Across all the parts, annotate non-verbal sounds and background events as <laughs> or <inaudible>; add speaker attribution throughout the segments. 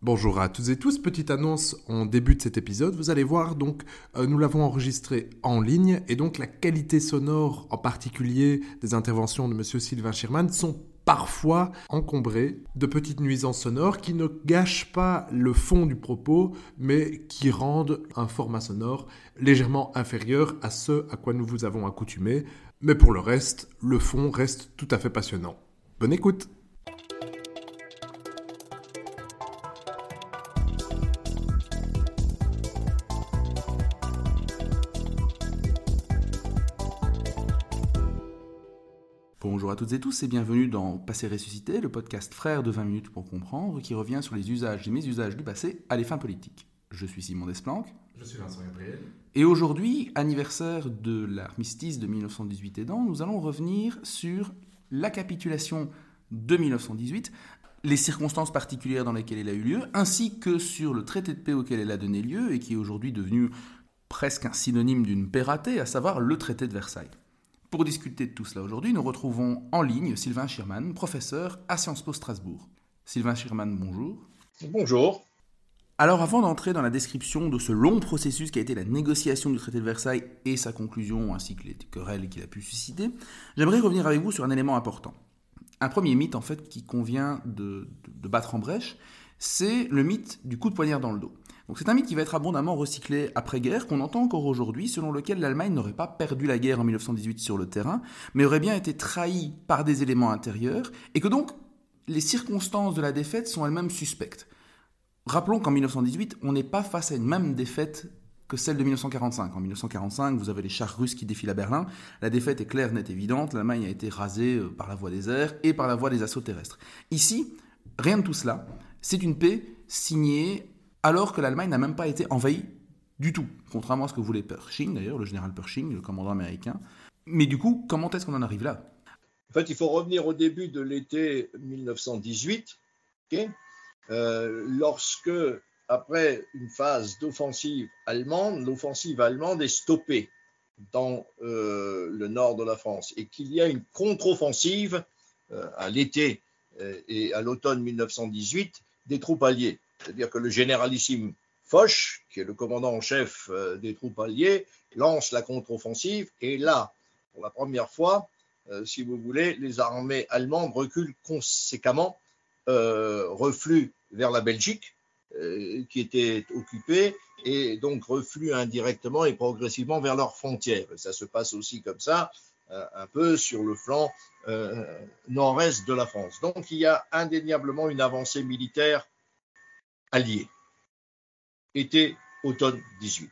Speaker 1: Bonjour à toutes et tous, petite annonce en début de cet épisode. Vous allez voir, donc, euh, nous l'avons enregistré en ligne et donc la qualité sonore, en particulier des interventions de Monsieur Sylvain Schirman, sont parfois encombrées de petites nuisances sonores qui ne gâchent pas le fond du propos, mais qui rendent un format sonore légèrement inférieur à ce à quoi nous vous avons accoutumé. Mais pour le reste, le fond reste tout à fait passionnant. Bonne écoute
Speaker 2: toutes et tous et bienvenue dans Passé ressuscité, le podcast frère de 20 minutes pour comprendre qui revient sur les usages et mésusages du passé à les fins politiques. Je suis Simon Desplanques.
Speaker 1: Je suis Vincent Gabriel.
Speaker 2: Et aujourd'hui, anniversaire de l'armistice de 1918 aidant, nous allons revenir sur la capitulation de 1918, les circonstances particulières dans lesquelles elle a eu lieu, ainsi que sur le traité de paix auquel elle a donné lieu et qui est aujourd'hui devenu presque un synonyme d'une paix ratée, à savoir le traité de Versailles. Pour discuter de tout cela aujourd'hui, nous retrouvons en ligne Sylvain Schirman, professeur à Sciences Po Strasbourg. Sylvain Schirman, bonjour.
Speaker 3: Bonjour.
Speaker 2: Alors avant d'entrer dans la description de ce long processus qui a été la négociation du traité de Versailles et sa conclusion, ainsi que les querelles qu'il a pu susciter, j'aimerais revenir avec vous sur un élément important. Un premier mythe en fait qui convient de, de battre en brèche, c'est le mythe du coup de poignard dans le dos. C'est un mythe qui va être abondamment recyclé après-guerre, qu'on entend encore aujourd'hui, selon lequel l'Allemagne n'aurait pas perdu la guerre en 1918 sur le terrain, mais aurait bien été trahie par des éléments intérieurs, et que donc les circonstances de la défaite sont elles-mêmes suspectes. Rappelons qu'en 1918, on n'est pas face à une même défaite que celle de 1945. En 1945, vous avez les chars russes qui défilent à Berlin. La défaite est claire, nette, évidente. L'Allemagne a été rasée euh, par la voie des airs et par la voie des assauts terrestres. Ici, rien de tout cela. C'est une paix signée alors que l'Allemagne n'a même pas été envahie du tout, contrairement à ce que voulait Pershing d'ailleurs, le général Pershing, le commandant américain. Mais du coup, comment est-ce qu'on en arrive là?
Speaker 3: En fait, il faut revenir au début de l'été 1918, euh, lorsque, après une phase d'offensive allemande, l'offensive allemande est stoppée dans euh, le nord de la France et qu'il y a une contre-offensive euh, à l'été et à l'automne 1918 des troupes alliées. C'est-à-dire que le généralissime Foch, qui est le commandant en chef euh, des troupes alliées, lance la contre-offensive. Et là, pour la première fois, euh, si vous voulez, les armées allemandes reculent conséquemment, euh, refluent vers la Belgique, qui était occupée, et donc refluent indirectement et progressivement vers leurs frontières. ça se passe aussi comme ça, un peu sur le flanc nord-est de la France. Donc il y a indéniablement une avancée militaire alliés. Été, automne 18.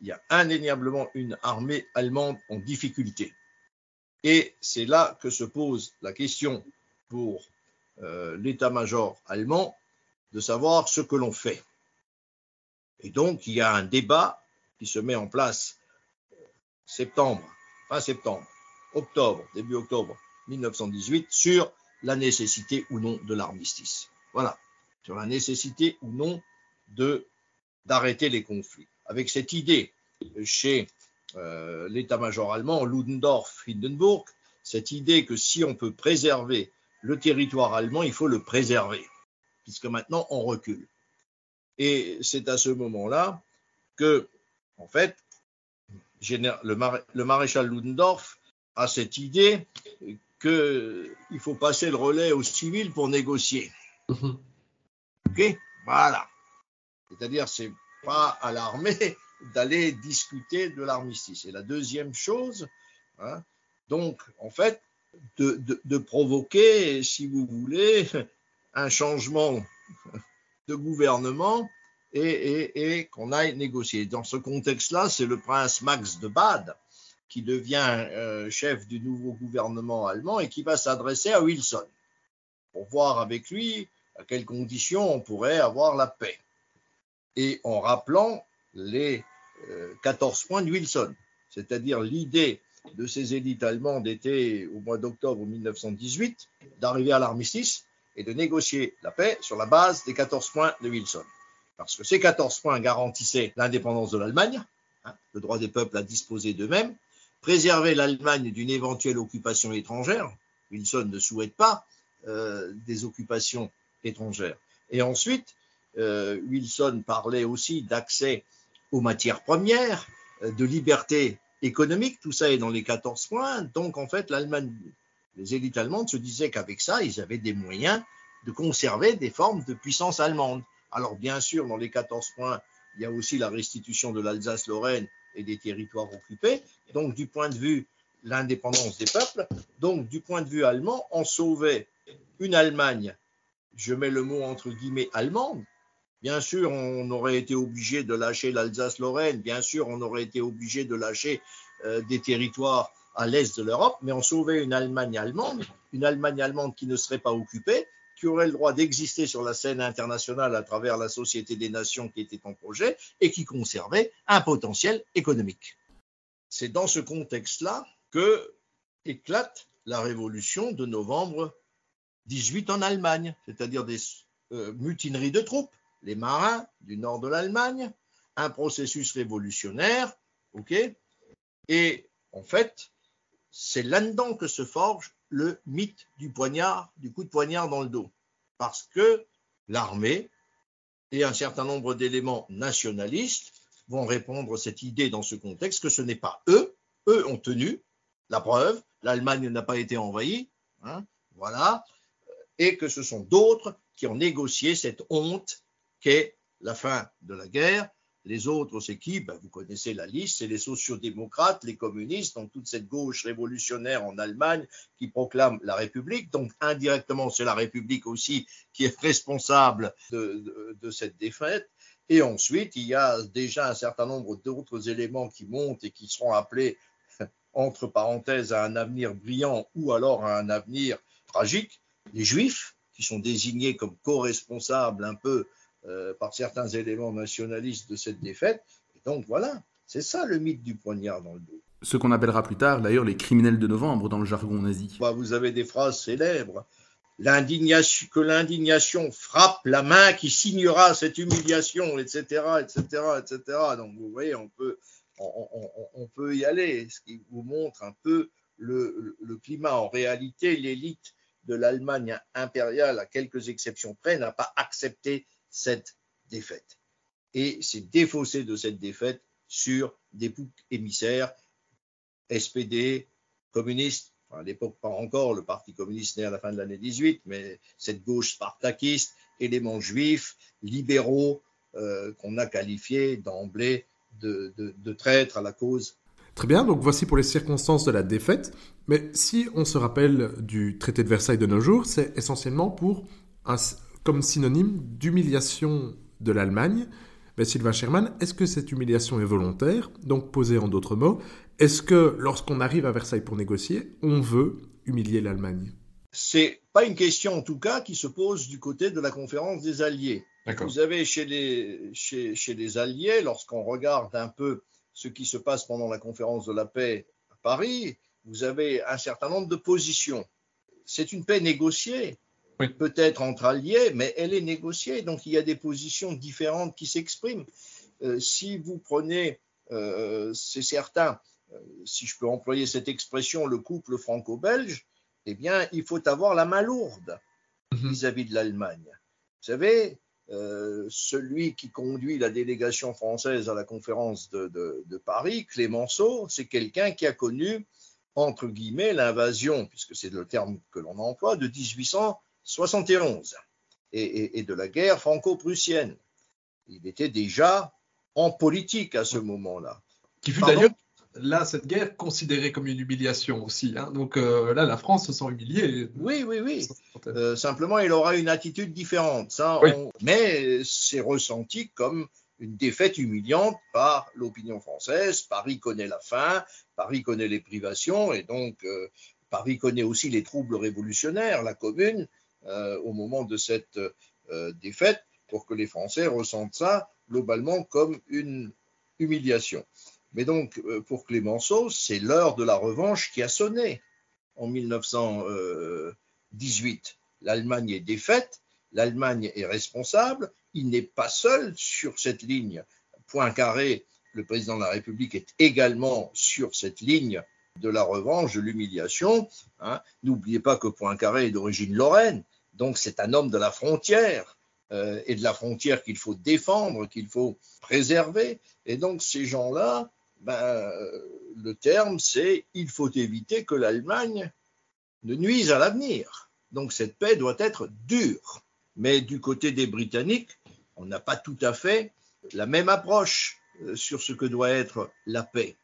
Speaker 3: Il y a indéniablement une armée allemande en difficulté. Et c'est là que se pose la question pour euh, l'état-major allemand de savoir ce que l'on fait. Et donc, il y a un débat qui se met en place septembre, fin septembre, octobre, début octobre 1918 sur la nécessité ou non de l'armistice. Voilà sur la nécessité ou non de d'arrêter les conflits. Avec cette idée chez euh, l'état-major allemand, Ludendorff, Hindenburg, cette idée que si on peut préserver le territoire allemand, il faut le préserver, puisque maintenant on recule. Et c'est à ce moment-là que, en fait, le, maréchal Ludendorff a cette idée qu'il faut passer le relais aux civils pour négocier. Mhm. Voilà. C'est-à-dire, c'est pas à l'armée <laughs> d'aller discuter de l'armistice. Et la deuxième chose, hein, donc, en fait, de, provoquer, si vous voulez, <laughs> un changement <laughs> de gouvernement et, qu'on aille négocier. Dans ce contexte-là, c'est le prince Max de Bade qui devient euh, chef du nouveau gouvernement allemand et qui va s'adresser à Wilson pour voir avec lui à quelles conditions on pourrait avoir la paix? Et en rappelant les 14 euh, points de Wilson, c'est-à-dire l'idée de ces élites allemandes était au mois d'octobre 1918 d'arriver à l'armistice et de négocier la paix sur la base des 14 points de Wilson. Parce que ces 14 points garantissaient l'indépendance de l'Allemagne, hein, le droit des peuples à disposer d'eux-mêmes, préserver l'Allemagne d'une éventuelle occupation étrangère. Wilson ne souhaite pas euh, des occupations étrangères. Et ensuite, euh, Wilson parlait aussi d'accès aux matières premières, euh, de liberté économique, tout ça est dans les 14 points. Donc en fait, l'Allemagne, les élites allemandes se disaient qu'avec ça, ils avaient des moyens de conserver des formes de puissance allemande. Alors bien sûr, dans les 14 points, il y a aussi la restitution de l'Alsace-Lorraine et des territoires occupés. Donc du point de vue l'indépendance des peuples, donc du point de vue allemand, on sauvait une Allemagne, je mets le mot entre guillemets allemande, Bien sûr, on aurait été obligé de lâcher l'Alsace-Lorraine, bien sûr, on aurait été obligé de lâcher euh, des territoires à l'est de l'Europe, mais on sauvait une Allemagne allemande, une Allemagne allemande qui ne serait pas occupée, qui aurait le droit d'exister sur la scène internationale à travers la Société des Nations qui était en projet et qui conservait un potentiel économique. C'est dans ce contexte-là que éclate la révolution de novembre 18 en Allemagne, c'est-à-dire des euh, mutineries de troupes, les marins du nord de l'Allemagne, un processus révolutionnaire, ok Et en fait, c'est là-dedans que se forge le mythe du poignard, du coup de poignard dans le dos. Parce que l'armée et un certain nombre d'éléments nationalistes vont répondre à cette idée dans ce contexte que ce n'est pas eux, eux ont tenu, la preuve, l'Allemagne n'a pas été envahie, hein, voilà, et que ce sont d'autres qui ont négocié cette honte qu'est la fin de la guerre. Les autres, c'est qui? Ben, Vous connaissez la liste, c'est les sociodémocrates, les communistes, donc toute cette gauche révolutionnaire en Allemagne qui proclame la République. Donc indirectement, c'est la République aussi qui est responsable de, de cette défaite. Et ensuite, il y a déjà un certain nombre d'autres éléments qui montent et qui seront appelés, <laughs> entre parenthèses, à un avenir brillant ou alors à un avenir tragique. Les Juifs, qui sont désignés comme co-responsables un peu euh, par certains éléments nationalistes de cette défaite. Et donc voilà, c'est ça le mythe du poignard dans le dos.
Speaker 2: Ce qu'on appellera plus tard d'ailleurs les criminels de novembre dans le jargon nazi.
Speaker 3: Bah, vous avez des phrases célèbres. L'indignation, que l'indignation frappe la main qui signera cette humiliation, etc., etc., etc. Donc vous voyez, on peut, on, peut y aller, ce qui vous montre un peu le, le climat. En réalité, l'élite de l'Allemagne impériale, à quelques exceptions près, n'a pas accepté cette défaite. Et s'est défaussé de cette défaite sur des boucs émissaires, SPD, communistes, à l'époque pas encore, le Parti communiste né à la fin de l'année 18, mais cette gauche spartakiste, éléments juifs, libéraux, euh, qu'on a qualifiés d'emblée de, de traîtres à la cause.
Speaker 1: Très bien, donc voici pour les circonstances de la défaite. Mais si on se rappelle du traité de Versailles de nos jours, c'est essentiellement pour un, comme synonyme d'humiliation de l'Allemagne. Mais Sylvain Sherman, est-ce que cette humiliation est volontaire? Donc, posé en d'autres mots, est-ce que lorsqu'on arrive à Versailles pour négocier, on veut humilier l'Allemagne?
Speaker 3: C'est pas une question, en tout cas, qui se pose du côté de la conférence des Alliés. Vous avez chez les, chez, chez les Alliés, lorsqu'on regarde un peu ce qui se passe pendant la conférence de la paix à Paris, vous avez un certain nombre de positions. C'est une paix négociée peut-être entre alliés, mais elle est négociée. Donc il y a des positions différentes qui s'expriment. Euh, si vous prenez, euh, c'est certain, euh, si je peux employer cette expression, le couple franco-belge, eh bien, il faut avoir la main lourde mhm. vis-à-vis de l'Allemagne. Vous savez, celui qui conduit la délégation française à la conférence de, de Paris, Clémenceau, c'est quelqu'un qui a connu, entre guillemets, l'invasion, puisque c'est le terme que l'on emploie, de 1800 71 et, de la guerre franco-prussienne. Il était déjà en politique à ce moment-là.
Speaker 1: Qui fut d'ailleurs, là, cette guerre considérée comme une humiliation aussi. Hein. Donc euh, là, la France se sent humiliée.
Speaker 3: Oui, oui, oui. Euh, simplement, il aura une attitude différente. Ça, Mais c'est ressenti comme une défaite humiliante par l'opinion française. Paris connaît la faim, Paris connaît les privations, et donc euh, Paris connaît aussi les troubles révolutionnaires, la commune. Au moment de cette défaite pour que les Français ressentent ça globalement comme une humiliation. Mais donc, euh, pour Clémenceau, c'est l'heure de la revanche qui a sonné en 1918. L'Allemagne est défaite, l'Allemagne est responsable, il n'est pas seul sur cette ligne. Poincaré, le président de la République, est également sur cette ligne de la revanche, de l'humiliation. Hein. N'oubliez pas que Poincaré est d'origine lorraine, donc c'est un homme de la frontière. euh, et de la frontière qu'il faut défendre, qu'il faut préserver. Et donc ces gens-là, ben, le terme c'est il faut éviter que l'Allemagne ne nuise à l'avenir. Donc cette paix doit être dure. Mais du côté des Britanniques, on n'a pas tout à fait la même approche euh, sur ce que doit être la paix.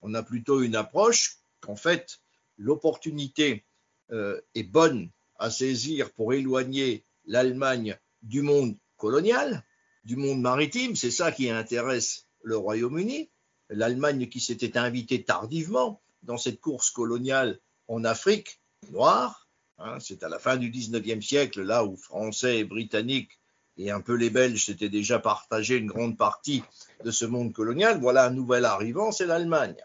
Speaker 3: On a plutôt une approche qu'en fait, l'opportunité euh, est bonne à saisir pour éloigner l'Allemagne du monde colonial, du monde maritime. C'est ça qui intéresse le Royaume-Uni. L'Allemagne qui s'était invitée tardivement dans cette course coloniale en Afrique noire. Hein, c'est à la fin du 19e siècle, là où Français et Britanniques et un peu les Belges s'étaient déjà partagé une grande partie de ce monde colonial. Voilà un nouvel arrivant, c'est l'Allemagne.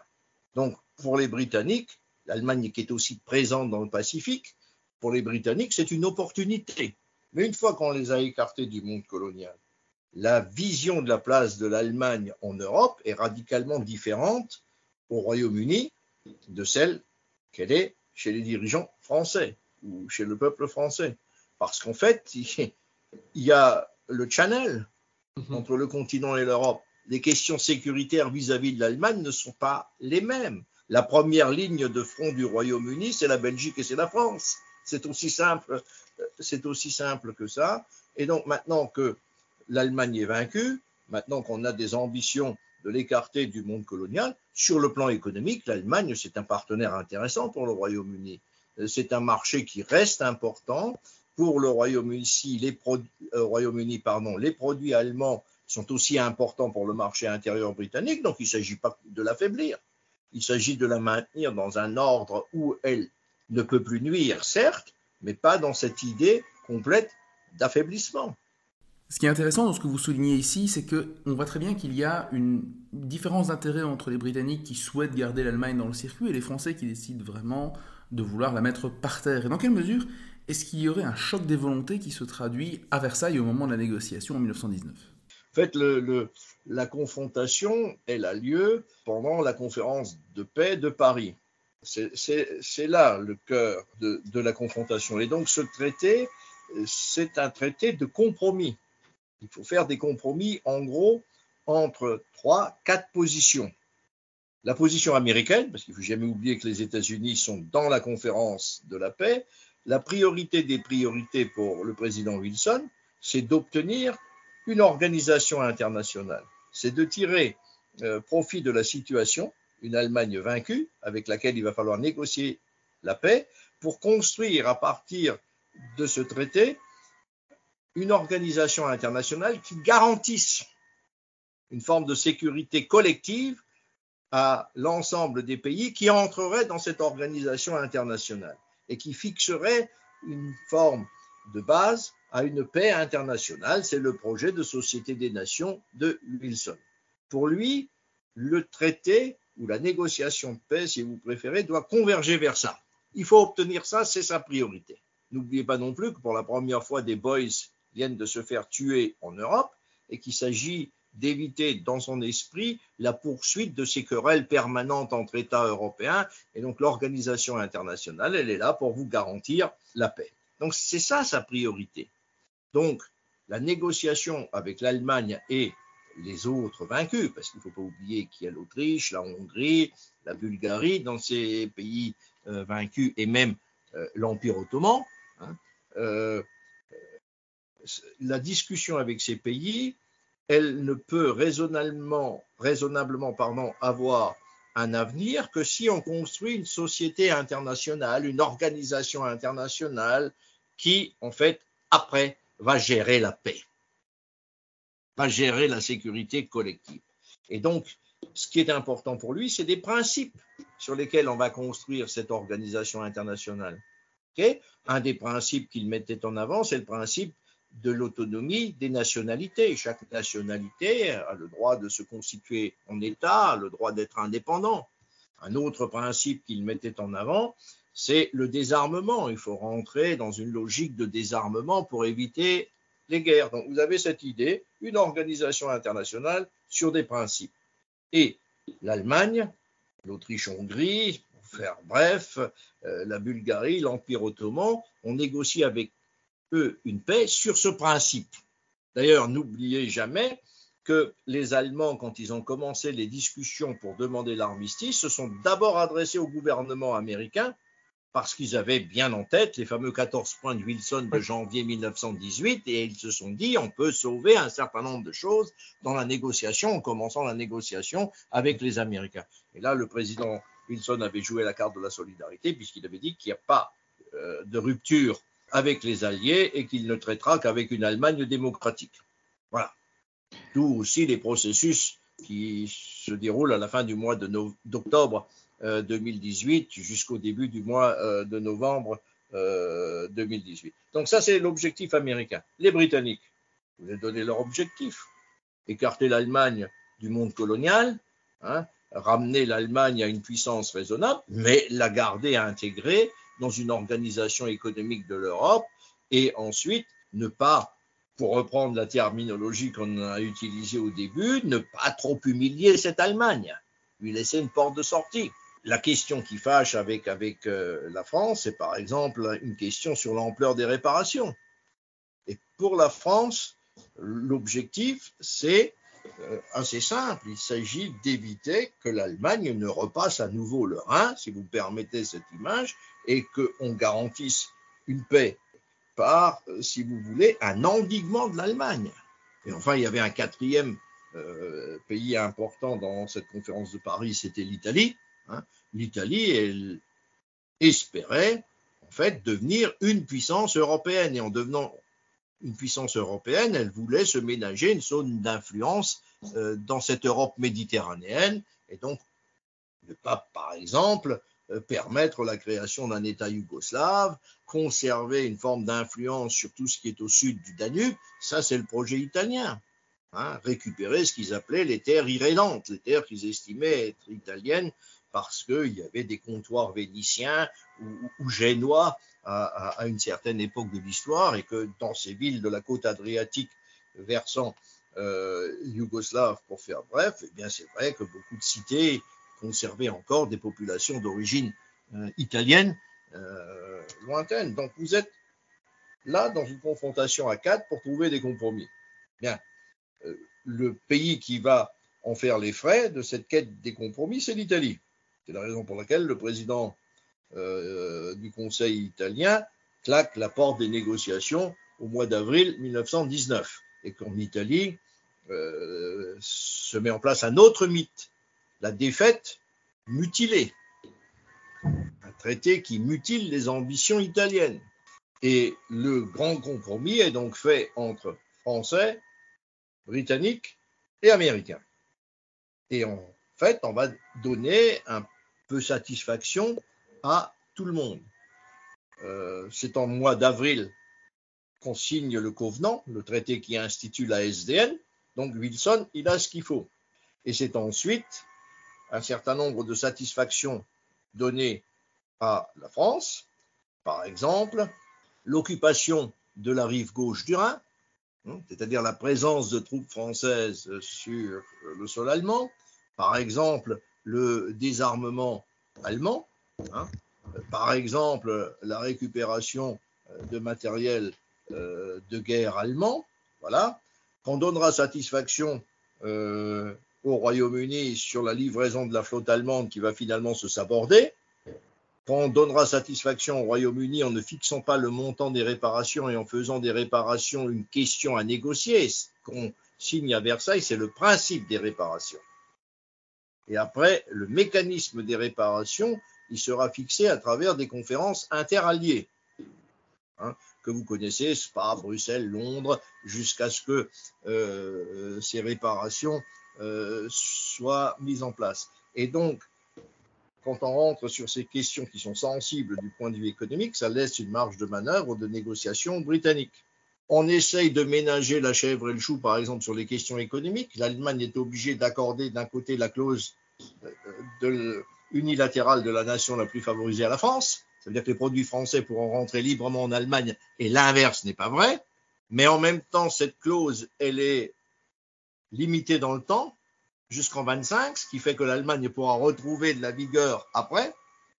Speaker 3: Donc, pour les Britanniques, l'Allemagne qui est aussi présente dans le Pacifique, pour les Britanniques, c'est une opportunité. Mais une fois qu'on les a écartés du monde colonial, la vision de la place de l'Allemagne en Europe est radicalement différente au Royaume-Uni de celle qu'elle est chez les dirigeants français ou chez le peuple français. Parce qu'en fait, <laughs> il y a le channel mhm. entre le continent et l'Europe. Les questions sécuritaires vis-à-vis -vis de l'Allemagne ne sont pas les mêmes. La première ligne de front du Royaume-Uni, c'est la Belgique et c'est la France. C'est aussi simple, c'est aussi simple que ça. Et donc maintenant que l'Allemagne est vaincue, maintenant qu'on a des ambitions de l'écarter du monde colonial, sur le plan économique, l'Allemagne, c'est un partenaire intéressant pour le Royaume-Uni. C'est un marché qui reste important. Pour le Royaume-Uni, les, euh, les produits allemands sont aussi importants pour le marché intérieur britannique, donc il ne s'agit pas de l'affaiblir. Il s'agit de la maintenir dans un ordre où elle ne peut plus nuire, certes, mais pas dans cette idée complète d'affaiblissement.
Speaker 2: Ce qui est intéressant dans ce que vous soulignez ici, c'est qu'on voit très bien qu'il y a une différence d'intérêt entre les Britanniques qui souhaitent garder l'Allemagne dans le circuit et les Français qui décident vraiment de vouloir la mettre par terre. Et dans quelle mesure est-ce qu'il y aurait un choc des volontés qui se traduit à Versailles au moment de la négociation en 1919
Speaker 3: En fait, la confrontation, elle a lieu pendant la conférence de paix de Paris. C'est là le cœur de, la confrontation. Et donc ce traité, c'est un traité de compromis. Il faut faire des compromis, en gros, entre trois, quatre positions. La position américaine, parce qu'il ne faut jamais oublier que les États-Unis sont dans la conférence de la paix, la priorité des priorités pour le président Wilson, c'est d'obtenir une organisation internationale c'est de tirer euh, profit de la situation, une Allemagne vaincue, avec laquelle il va falloir négocier la paix, pour construire à partir de ce traité une organisation internationale qui garantisse une forme de sécurité collective à l'ensemble des pays qui entreraient dans cette organisation internationale et qui fixerait une forme de base à une paix internationale. C'est le projet de Société des Nations de Wilson. Pour lui, le traité ou la négociation de paix, si vous préférez, doit converger vers ça. Il faut obtenir ça, c'est sa priorité. N'oubliez pas non plus que pour la première fois, des boys viennent de se faire tuer en Europe et qu'il s'agit d'éviter dans son esprit la poursuite de ces querelles permanentes entre États européens. Et donc l'organisation internationale, elle est là pour vous garantir la paix. Donc c'est ça sa priorité. Donc, la négociation avec l'Allemagne et les autres vaincus, parce qu'il ne faut pas oublier qu'il y a l'Autriche, la Hongrie, la Bulgarie, dans ces pays euh, vaincus, et même euh, l'Empire ottoman, hein, euh, la discussion avec ces pays, elle ne peut raisonnablement, avoir un avenir que si on construit une société internationale, une organisation internationale qui, en fait, après, va gérer la paix, va gérer la sécurité collective. Et donc, ce qui est important pour lui, c'est des principes sur lesquels on va construire cette organisation internationale. Un des principes qu'il mettait en avant, c'est le principe de l'autonomie des nationalités. Chaque nationalité a le droit de se constituer en État, le droit d'être indépendant. Un autre principe qu'il mettait en avant, c'est le désarmement. Il faut rentrer dans une logique de désarmement pour éviter les guerres. Donc vous avez cette idée, une organisation internationale sur des principes. Et l'Allemagne, l'Autriche-Hongrie, pour faire bref, euh, la Bulgarie, l'Empire ottoman, on négocie avec eux, une paix sur ce principe. D'ailleurs, n'oubliez jamais que les Allemands, quand ils ont commencé les discussions pour demander l'armistice, se sont d'abord adressés au gouvernement américain parce qu'ils avaient bien en tête les fameux 14 points de Wilson de janvier 1918 et ils se sont dit on peut sauver un certain nombre de choses dans la négociation en commençant la négociation avec les Américains. Et là, le président Wilson avait joué la carte de la solidarité puisqu'il avait dit qu'il n'y a pas euh, de rupture avec les Alliés et qu'il ne traitera qu'avec une Allemagne démocratique. Voilà. D'où aussi les processus qui se déroulent à la fin du mois d'octobre 2018 euh, jusqu'au début du mois euh, de novembre 2018. Euh, Donc ça, c'est l'objectif américain. Les Britanniques, vous avez donné leur objectif. Écarter l'Allemagne du monde colonial, hein, ramener l'Allemagne à une puissance raisonnable, mais la garder intégrée dans une organisation économique de l'Europe et ensuite ne pas, pour reprendre la terminologie qu'on a utilisée au début, ne pas trop humilier cette Allemagne, lui laisser une porte de sortie la question qui fâche avec, avec euh, la France, c'est par exemple une question sur l'ampleur des réparations. Et pour la France, l'objectif, c'est assez simple. Il s'agit d'éviter que l'Allemagne ne repasse à nouveau le Rhin, si vous permettez cette image, et qu'on garantisse une paix par, euh, si vous voulez, un endiguement de l'Allemagne. Et enfin, il y avait un quatrième pays important dans cette conférence de Paris, c'était l'Italie. Hein, L'Italie, elle espérait en fait devenir une puissance européenne et en devenant une puissance européenne, elle voulait se ménager une zone d'influence euh, dans cette Europe méditerranéenne et donc ne pas, par exemple, euh, permettre la création d'un État yougoslave, conserver une forme d'influence sur tout ce qui est au sud du Danube, ça c'est le projet italien. Hein, récupérer ce qu'ils appelaient les terres irrédentes, les terres qu'ils estimaient être italiennes parce qu'il y avait des comptoirs vénitiens ou, génois à, une certaine époque de l'histoire et que dans ces villes de la côte adriatique versant euh, yougoslave, pour faire bref, eh bien c'est vrai que beaucoup de cités conservaient encore des populations d'origine euh, italienne euh, lointaine. Donc vous êtes là dans une confrontation à quatre pour trouver des compromis. Bien, euh, le pays qui va en faire les frais de cette quête des compromis, c'est l'Italie. C'est la raison pour laquelle le président euh, du Conseil italien claque la porte des négociations au mois d'avril 1919 et qu'en Italie euh, se met en place un autre mythe, la défaite mutilée, un traité qui mutile les ambitions italiennes. Et le grand compromis est donc fait entre Français, Britanniques et Américains. Et en fait, on va donner un peu satisfaction à tout le monde. Euh, c'est en mois d'avril qu'on signe le Covenant, le traité qui institue la SDN. Donc Wilson, il a ce qu'il faut. Et c'est ensuite un certain nombre de satisfactions données à la France. Par exemple, l'occupation de la rive gauche du Rhin, hein, c'est-à-dire la présence de troupes françaises sur le sol allemand. Par exemple, le désarmement allemand, hein. par exemple la récupération euh, de matériel euh, de guerre allemand, voilà, qu'on donnera satisfaction euh, au Royaume-Uni sur la livraison de la flotte allemande qui va finalement se saborder, qu'on donnera satisfaction au Royaume-Uni en ne fixant pas le montant des réparations et en faisant des réparations une question à négocier. Ce qu'on signe à Versailles, c'est le principe des réparations. Et après, le mécanisme des réparations, il sera fixé à travers des conférences interalliées, hein, que vous connaissez, Spa, Bruxelles, Londres, jusqu'à ce que euh, ces réparations euh, soient mises en place. Et donc, quand on rentre sur ces questions qui sont sensibles du point de vue économique, ça laisse une marge de manœuvre de négociation britannique on essaye de ménager la chèvre et le chou, par exemple, sur les questions économiques. L'Allemagne est obligée d'accorder d'un côté la clause euh, unilatérale de la nation la plus favorisée à la France. Ça veut dire que les produits français pourront rentrer librement en Allemagne et l'inverse n'est pas vrai. Mais en même temps, cette clause, elle est limitée dans le temps jusqu'en 25, ce qui fait que l'Allemagne pourra retrouver de la vigueur après.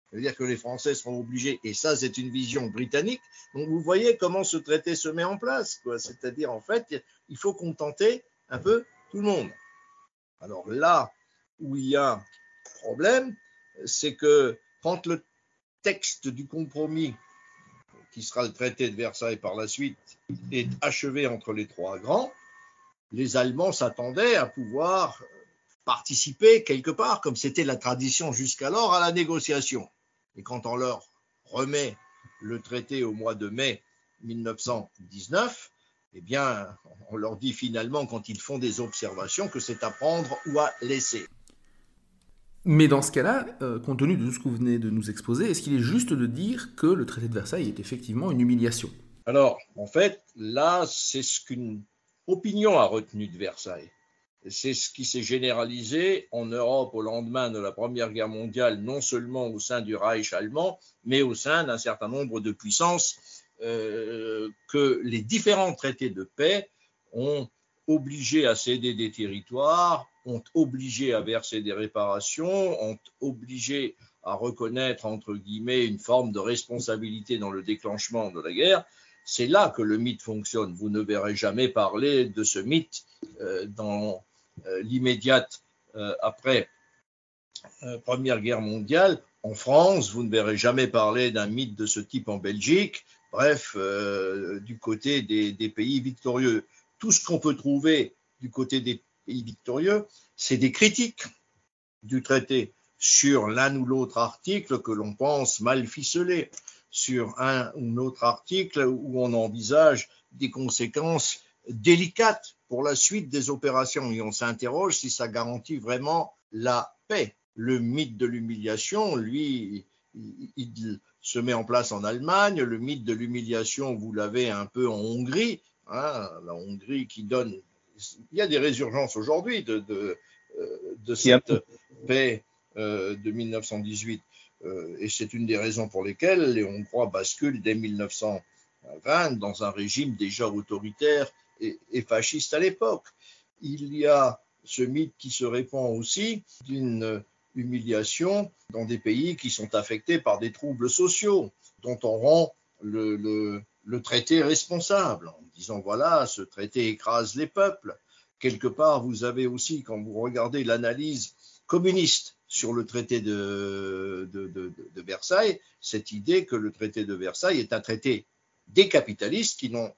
Speaker 3: C'est-à-dire que les Français seront obligés, et ça c'est une vision britannique, donc vous voyez comment ce traité se met en place. C'est-à-dire en fait, il faut contenter un peu tout le monde. Alors là où il y a problème, c'est que quand le texte du compromis, qui sera le traité de Versailles par la suite, est achevé entre les trois grands, les Allemands s'attendaient à pouvoir participer quelque part, comme c'était la tradition jusqu'alors, à la négociation. Et quand on leur remet le traité au mois de mai 1919, eh bien, on leur dit finalement, quand ils font des observations, que c'est à prendre ou à laisser.
Speaker 2: Mais dans ce cas-là, euh, compte tenu de tout ce que vous venez de nous exposer, est-ce qu'il est juste de dire que le traité de Versailles est effectivement une humiliation?
Speaker 3: Alors, en fait, là, c'est ce qu'une opinion a retenu de Versailles. C'est ce qui s'est généralisé en Europe au lendemain de la Première Guerre mondiale, non seulement au sein du Reich allemand, mais au sein d'un certain nombre de puissances euh, que les différents traités de paix ont obligé à céder des territoires, ont obligé à verser des réparations, ont obligé à reconnaître, entre guillemets, une forme de responsabilité dans le déclenchement de la guerre. C'est là que le mythe fonctionne. Vous ne verrez jamais parler de ce mythe euh, dans euh, l'immédiate après Première Guerre mondiale. En France, vous ne verrez jamais parler d'un mythe de ce type en Belgique bref, euh, du côté des, pays victorieux. Tout ce qu'on peut trouver du côté des pays victorieux, c'est des critiques du traité sur l'un ou l'autre article que l'on pense mal ficelé, sur un ou l'autre article où on envisage des conséquences délicates pour la suite des opérations et on s'interroge si ça garantit vraiment la paix. Le mythe de l'humiliation, lui, il, se met en place en Allemagne. Le mythe de l'humiliation, vous l'avez un peu en Hongrie. Hein, la Hongrie qui donne. Il y a des résurgences aujourd'hui de, de, euh, cette paix euh, de 1918. Euh, et c'est une des raisons pour lesquelles les Hongrois basculent dès 1920 dans un régime déjà autoritaire et, et fasciste à l'époque. Il y a ce mythe qui se répand aussi d'une humiliation dans des pays qui sont affectés par des troubles sociaux, dont on rend le, traité responsable, en disant voilà, ce traité écrase les peuples. Quelque part, vous avez aussi, quand vous regardez l'analyse communiste sur le traité de, de, Versailles, cette idée que le traité de Versailles est un traité des capitalistes qui n'ont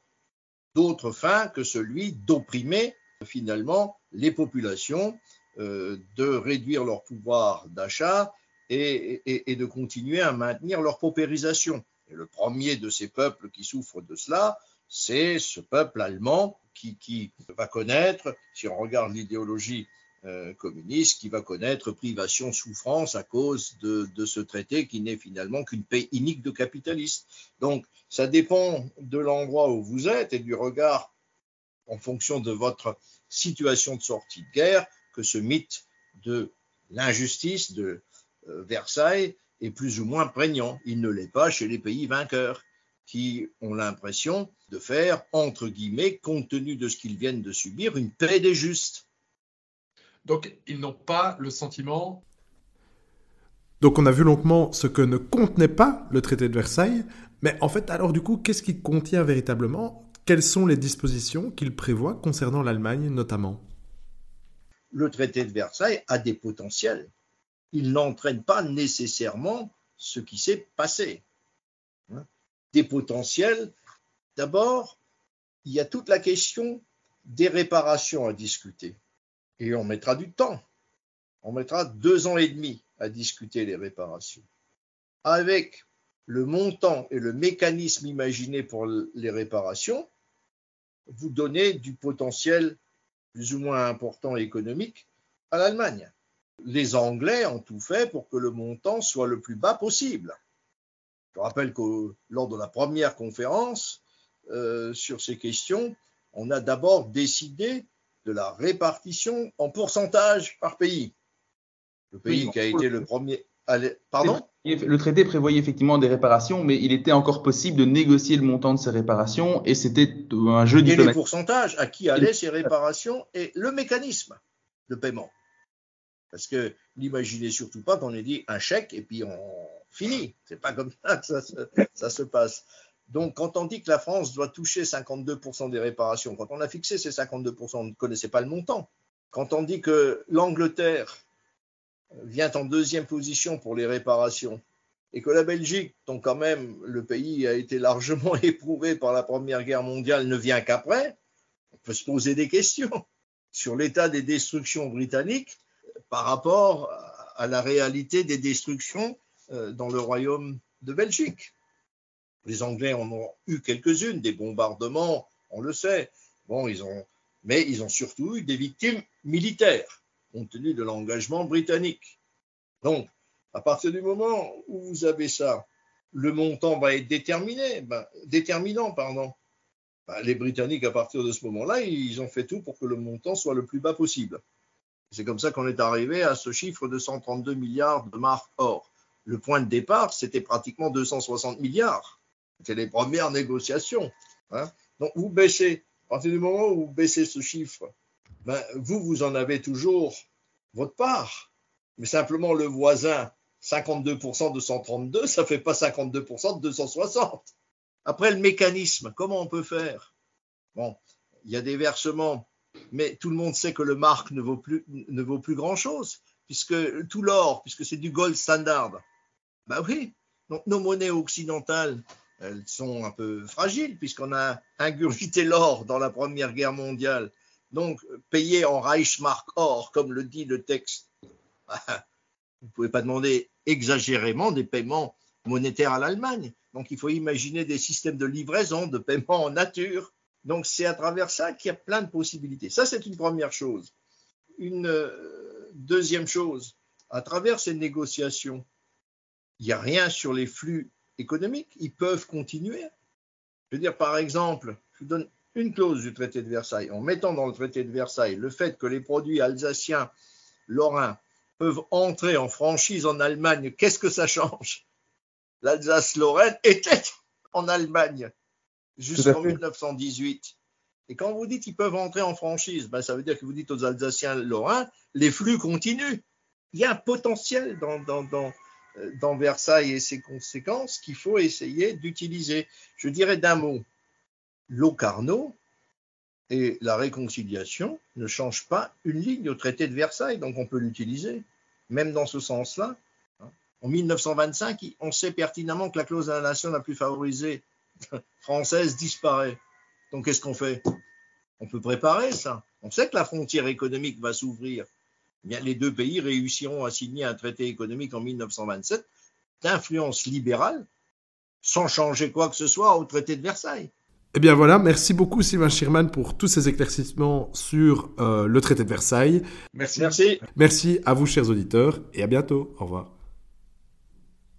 Speaker 3: d'autre fin que celui d'opprimer finalement les populations euh, de réduire leur pouvoir d'achat et, de continuer à maintenir leur paupérisation. Et le premier de ces peuples qui souffrent de cela, c'est ce peuple allemand qui, va connaître, si on regarde l'idéologie euh, communiste, qui va connaître privation, souffrance à cause de, ce traité qui n'est finalement qu'une paix inique de capitalistes. Donc, ça dépend de l'endroit où vous êtes et du regard en fonction de votre situation de sortie de guerre que ce mythe de l'injustice de euh, Versailles est plus ou moins prégnant. Il ne l'est pas chez les pays vainqueurs qui ont l'impression de faire, entre guillemets, compte tenu de ce qu'ils viennent de subir, une paix des justes.
Speaker 1: Donc, ils n'ont pas le sentiment. Donc, on a vu longuement ce que ne contenait pas le traité de Versailles. Mais en fait, alors du coup, qu'est-ce qu'il contient véritablement? Quelles sont les dispositions qu'il prévoit concernant l'Allemagne notamment?
Speaker 3: Le traité de Versailles a des potentiels. Il n'entraîne pas nécessairement ce qui s'est passé. Hein. Des potentiels, d'abord, il y a toute la question des réparations à discuter. Et on mettra du temps. On mettra deux ans et demi à discuter les réparations. Avec le montant et le mécanisme imaginé pour les réparations, vous donnez du potentiel plus ou moins important économique à l'Allemagne. Les Anglais ont tout fait pour que le montant soit le plus bas possible. Je rappelle que lors de la première conférence euh, sur ces questions, on a d'abord décidé de la répartition en pourcentage par pays. Le pays qui a été le premier. Pardon?
Speaker 2: Le traité prévoyait effectivement des réparations, mais il était encore possible de négocier le montant de ces réparations et c'était un jeu diplomatique.
Speaker 3: Et les pourcentages, à qui allaient ces réparations et le mécanisme de paiement. Parce que n'imaginez surtout pas qu'on ait dit un chèque et puis on fini. C'est pas comme ça que ça se, ça se passe. Donc, quand on dit que la France doit toucher 52% des réparations, quand on a fixé ces 52%, on ne connaissait pas le montant. Quand on dit que l'Angleterre vient en deuxième position pour les réparations et que la Belgique, dont quand même le pays a été largement <laughs> éprouvé par la Première Guerre mondiale, ne vient qu'après, on peut se poser des questions sur l'état des destructions britanniques par rapport à la réalité des destructions euh, dans le royaume de Belgique. Les Anglais en ont eu quelques-unes, des bombardements, on le sait. Bon, ils ont, mais ils ont surtout eu des victimes militaires, compte tenu de l'engagement britannique. Donc, à partir du moment où vous avez ça, le montant va être déterminé, ben, déterminant. Ben, les Britanniques, à partir de ce moment-là, ils ont fait tout pour que le montant soit le plus bas possible. C'est comme ça qu'on est arrivé à ce chiffre de 132 milliards de marques or. Le point de départ, c'était pratiquement 260 milliards. C'est les premières négociations. Hein. Donc, vous baissez, à partir du moment où vous baissez ce chiffre, ben, vous, vous en avez toujours votre part. Mais simplement, le voisin, 52% de 132, ça ne fait pas 52% de 260. Après, le mécanisme, comment on peut faire? Bon, il y a des versements, mais tout le monde sait que le marque ne vaut plus, grand-chose, puisque tout l'or, puisque c'est du gold standard. Ben oui, donc nos monnaies occidentales, elles sont un peu fragiles puisqu'on a ingurgité l'or dans la Première Guerre mondiale. Donc, payer en Reichsmark or, comme le dit le texte, vous ne pouvez pas demander exagérément des paiements monétaires à l'Allemagne. Donc, il faut imaginer des systèmes de livraison, de paiement en nature. Donc, c'est à travers ça qu'il y a plein de possibilités. Ça, c'est une première chose. Une euh, deuxième chose, à travers ces négociations, il n'y a rien sur les flux économiques, ils peuvent continuer. Je veux dire, par exemple, je vous donne une clause du traité de Versailles. En mettant dans le traité de Versailles le fait que les produits alsaciens, lorrains, peuvent entrer en franchise en Allemagne, qu'est-ce que ça change? L'Alsace-Lorraine était en Allemagne jusqu'en 1918. Et quand vous dites qu'ils peuvent entrer en franchise, ben ça veut dire que vous dites aux Alsaciens lorrains, les flux continuent. Il y a un potentiel dans, dans, dans, dans Versailles et ses conséquences qu'il faut essayer d'utiliser. Je dirais d'un mot, Locarno et la réconciliation ne changent pas une ligne au traité de Versailles, donc on peut l'utiliser, même dans ce sens-là. En 1925, on sait pertinemment que la clause de la nation la plus favorisée <laughs> française disparaît. Donc qu'est-ce qu'on fait? On peut préparer ça. On sait que la frontière économique va s'ouvrir les deux pays réussiront à signer un traité économique en 1927 d'influence libérale sans changer quoi que ce soit au traité de Versailles.
Speaker 1: Eh bien voilà, merci beaucoup Sylvain Schirman pour tous ces éclaircissements sur euh, le traité de Versailles.
Speaker 3: Merci. Merci.
Speaker 1: Merci à vous chers auditeurs et à bientôt. Au revoir.